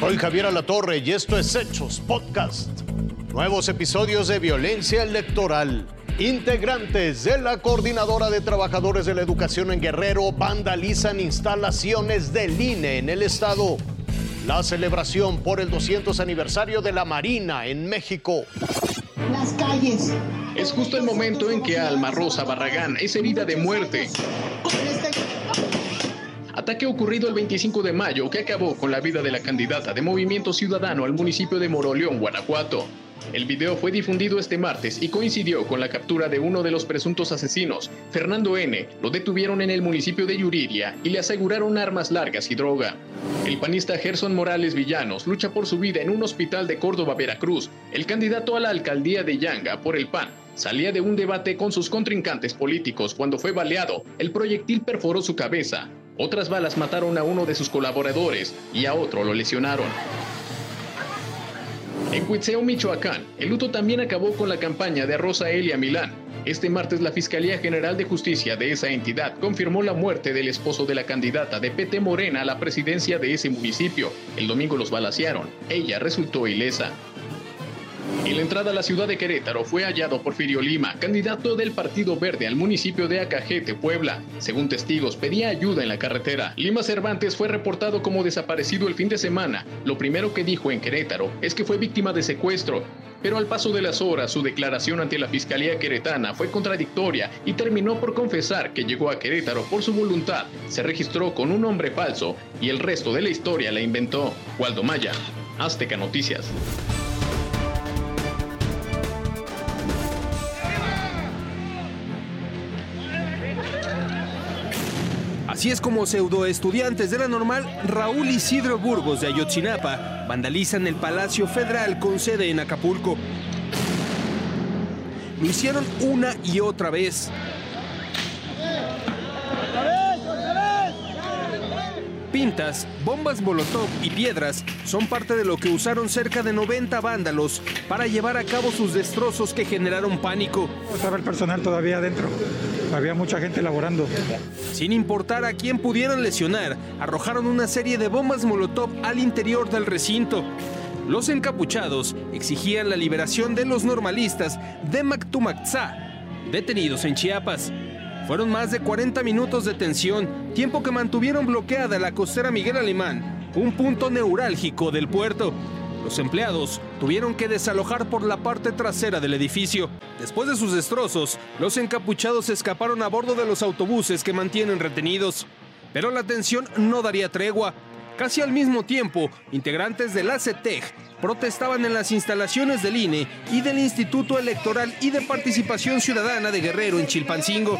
Soy Javier Alatorre y esto es Hechos Podcast. Nuevos episodios de violencia electoral. Integrantes de la Coordinadora de Trabajadores de la Educación en Guerrero vandalizan instalaciones del INE en el estado. La celebración por el 200 aniversario de la Marina en México. Las calles. Es justo el momento en que Alma Rosa Barragán es herida de muerte. Ataque ocurrido el 25 de mayo que acabó con la vida de la candidata de Movimiento Ciudadano al municipio de Moroleón, Guanajuato. El video fue difundido este martes y coincidió con la captura de uno de los presuntos asesinos, Fernando N. Lo detuvieron en el municipio de Yuriria y le aseguraron armas largas y droga. El panista Gerson Morales Villanos lucha por su vida en un hospital de Córdoba, Veracruz. El candidato a la alcaldía de Yanga por el PAN salía de un debate con sus contrincantes políticos cuando fue baleado. El proyectil perforó su cabeza. Otras balas mataron a uno de sus colaboradores y a otro lo lesionaron. En Cuitzeo, Michoacán, el luto también acabó con la campaña de Rosa Elia Milán. Este martes la Fiscalía General de Justicia de esa entidad confirmó la muerte del esposo de la candidata de PT Morena a la presidencia de ese municipio. El domingo los balacearon. Ella resultó ilesa. En la entrada a la ciudad de Querétaro fue hallado Porfirio Lima, candidato del Partido Verde al municipio de Acajete, Puebla. Según testigos, pedía ayuda en la carretera. Lima Cervantes fue reportado como desaparecido el fin de semana. Lo primero que dijo en Querétaro es que fue víctima de secuestro. Pero al paso de las horas, su declaración ante la Fiscalía Queretana fue contradictoria y terminó por confesar que llegó a Querétaro por su voluntad, se registró con un nombre falso y el resto de la historia la inventó. Waldo Maya, Azteca Noticias. Así es como pseudo estudiantes de la normal Raúl Isidro Burgos de Ayotzinapa vandalizan el Palacio Federal con sede en Acapulco. Lo hicieron una y otra vez. Pintas, bombas molotov y piedras son parte de lo que usaron cerca de 90 vándalos para llevar a cabo sus destrozos que generaron pánico. Estaba el personal todavía adentro. Había mucha gente laborando. Sin importar a quién pudieran lesionar, arrojaron una serie de bombas molotov al interior del recinto. Los encapuchados exigían la liberación de los normalistas de Mactumaxá, detenidos en Chiapas. Fueron más de 40 minutos de tensión, tiempo que mantuvieron bloqueada la costera Miguel Alemán, un punto neurálgico del puerto. Los empleados tuvieron que desalojar por la parte trasera del edificio. Después de sus destrozos, los encapuchados escaparon a bordo de los autobuses que mantienen retenidos. Pero la tensión no daría tregua. Casi al mismo tiempo, integrantes del ACETEG protestaban en las instalaciones del INE y del Instituto Electoral y de Participación Ciudadana de Guerrero en Chilpancingo.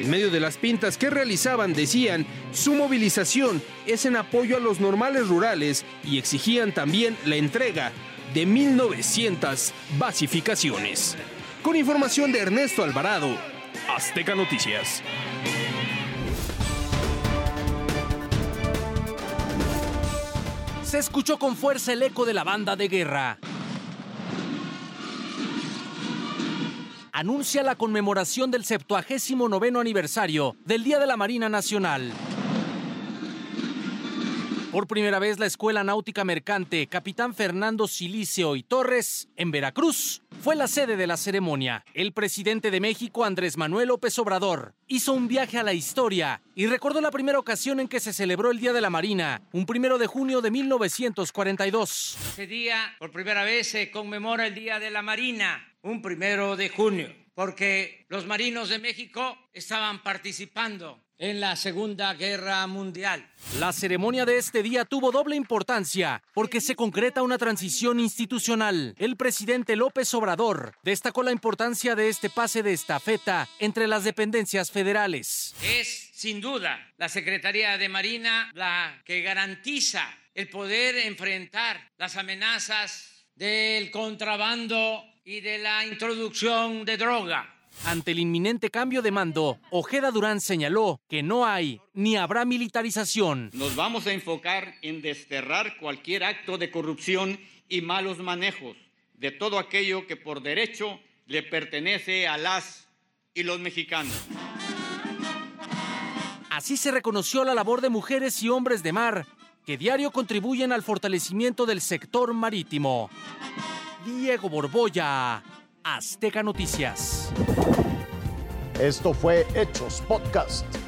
En medio de las pintas que realizaban decían, su movilización es en apoyo a los normales rurales y exigían también la entrega de 1.900 basificaciones. Con información de Ernesto Alvarado, Azteca Noticias. Se escuchó con fuerza el eco de la banda de guerra. Anuncia la conmemoración del 79 aniversario del Día de la Marina Nacional. Por primera vez la Escuela Náutica Mercante Capitán Fernando Silicio y Torres, en Veracruz, fue la sede de la ceremonia. El presidente de México, Andrés Manuel López Obrador, hizo un viaje a la historia y recordó la primera ocasión en que se celebró el Día de la Marina, un primero de junio de 1942. Ese día, por primera vez, se conmemora el Día de la Marina, un primero de junio, porque los marinos de México estaban participando en la Segunda Guerra Mundial. La ceremonia de este día tuvo doble importancia porque se concreta una transición institucional. El presidente López Obrador destacó la importancia de este pase de estafeta entre las dependencias federales. Es, sin duda, la Secretaría de Marina la que garantiza el poder enfrentar las amenazas del contrabando y de la introducción de droga ante el inminente cambio de mando, Ojeda Durán señaló que no hay ni habrá militarización. Nos vamos a enfocar en desterrar cualquier acto de corrupción y malos manejos de todo aquello que por derecho le pertenece a las y los mexicanos. Así se reconoció la labor de mujeres y hombres de mar que diario contribuyen al fortalecimiento del sector marítimo. Diego Borboya, Azteca Noticias. Esto fue Hechos Podcast.